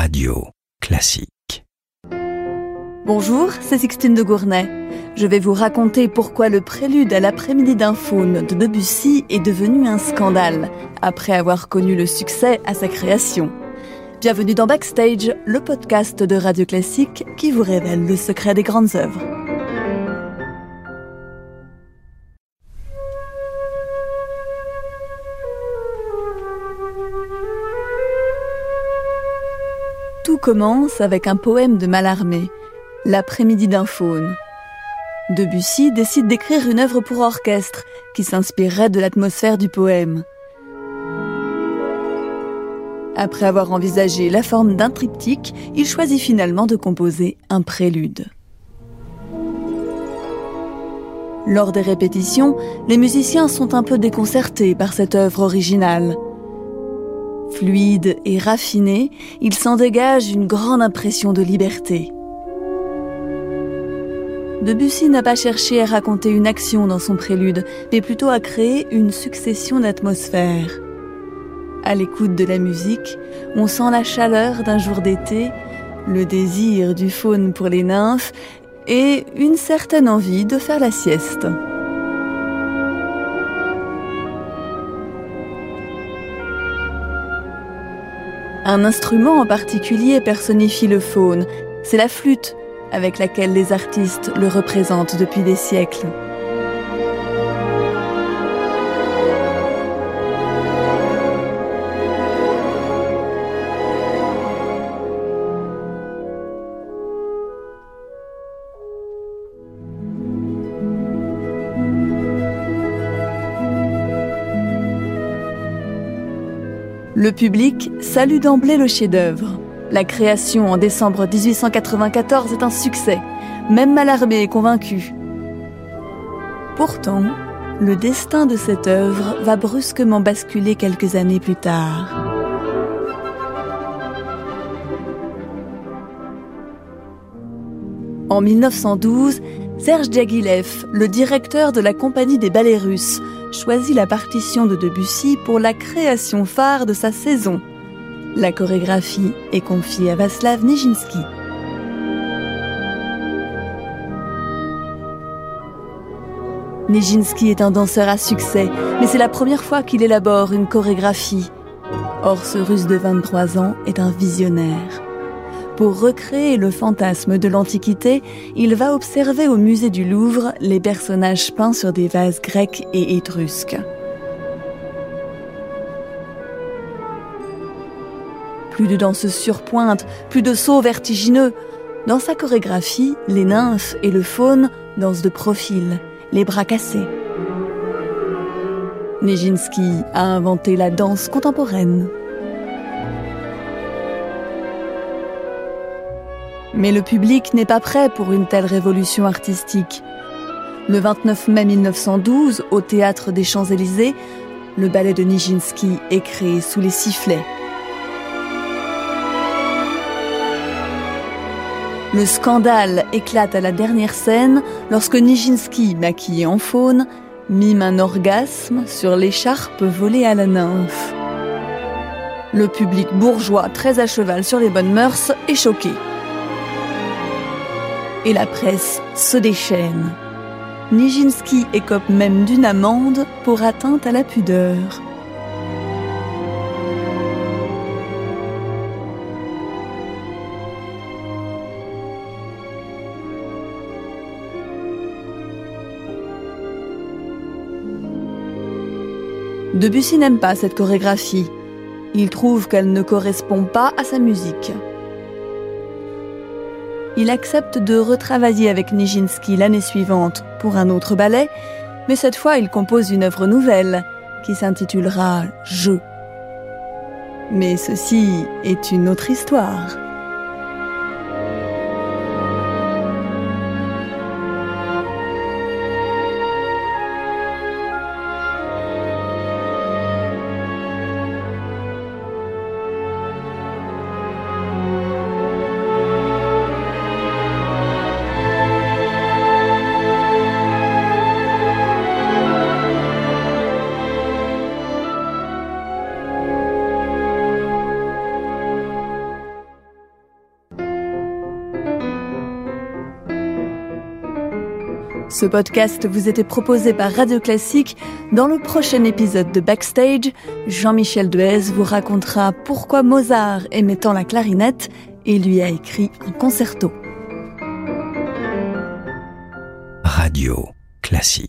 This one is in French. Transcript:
Radio Classique. Bonjour, c'est Sixtine de Gournay. Je vais vous raconter pourquoi le prélude à l'après-midi d'un faune de Debussy est devenu un scandale, après avoir connu le succès à sa création. Bienvenue dans Backstage, le podcast de Radio Classique qui vous révèle le secret des grandes œuvres. Tout commence avec un poème de Mallarmé, L'après-midi d'un faune. Debussy décide d'écrire une œuvre pour orchestre qui s'inspirerait de l'atmosphère du poème. Après avoir envisagé la forme d'un triptyque, il choisit finalement de composer un prélude. Lors des répétitions, les musiciens sont un peu déconcertés par cette œuvre originale. Fluide et raffiné, il s'en dégage une grande impression de liberté. Debussy n'a pas cherché à raconter une action dans son prélude, mais plutôt à créer une succession d'atmosphères. À l'écoute de la musique, on sent la chaleur d'un jour d'été, le désir du faune pour les nymphes et une certaine envie de faire la sieste. Un instrument en particulier personnifie le faune, c'est la flûte, avec laquelle les artistes le représentent depuis des siècles. Le public salue d'emblée le chef-d'œuvre. La création en décembre 1894 est un succès. Même Mallarmé est convaincu. Pourtant, le destin de cette œuvre va brusquement basculer quelques années plus tard. En 1912, Serge Diaghilev, le directeur de la compagnie des ballets russes, choisit la partition de Debussy pour la création phare de sa saison. La chorégraphie est confiée à Vaslav Nijinsky. Nijinsky est un danseur à succès, mais c'est la première fois qu'il élabore une chorégraphie. Or, ce russe de 23 ans est un visionnaire. Pour recréer le fantasme de l'Antiquité, il va observer au musée du Louvre les personnages peints sur des vases grecs et étrusques. Plus de danses sur pointe, plus de sauts vertigineux. Dans sa chorégraphie, les nymphes et le faune dansent de profil, les bras cassés. Nijinsky a inventé la danse contemporaine. Mais le public n'est pas prêt pour une telle révolution artistique. Le 29 mai 1912, au théâtre des Champs-Élysées, le ballet de Nijinsky est créé sous les sifflets. Le scandale éclate à la dernière scène lorsque Nijinsky, maquillé en faune, mime un orgasme sur l'écharpe volée à la nymphe. Le public bourgeois, très à cheval sur les bonnes mœurs, est choqué et la presse se déchaîne. Nijinsky écope même d'une amende pour atteinte à la pudeur. Debussy n'aime pas cette chorégraphie. Il trouve qu'elle ne correspond pas à sa musique il accepte de retravailler avec Nijinsky l'année suivante pour un autre ballet, mais cette fois il compose une œuvre nouvelle qui s'intitulera Je. Mais ceci est une autre histoire. Ce podcast vous était proposé par Radio Classique. Dans le prochain épisode de Backstage, Jean-Michel Dehaze vous racontera pourquoi Mozart aimait tant la clarinette et lui a écrit un concerto. Radio Classique.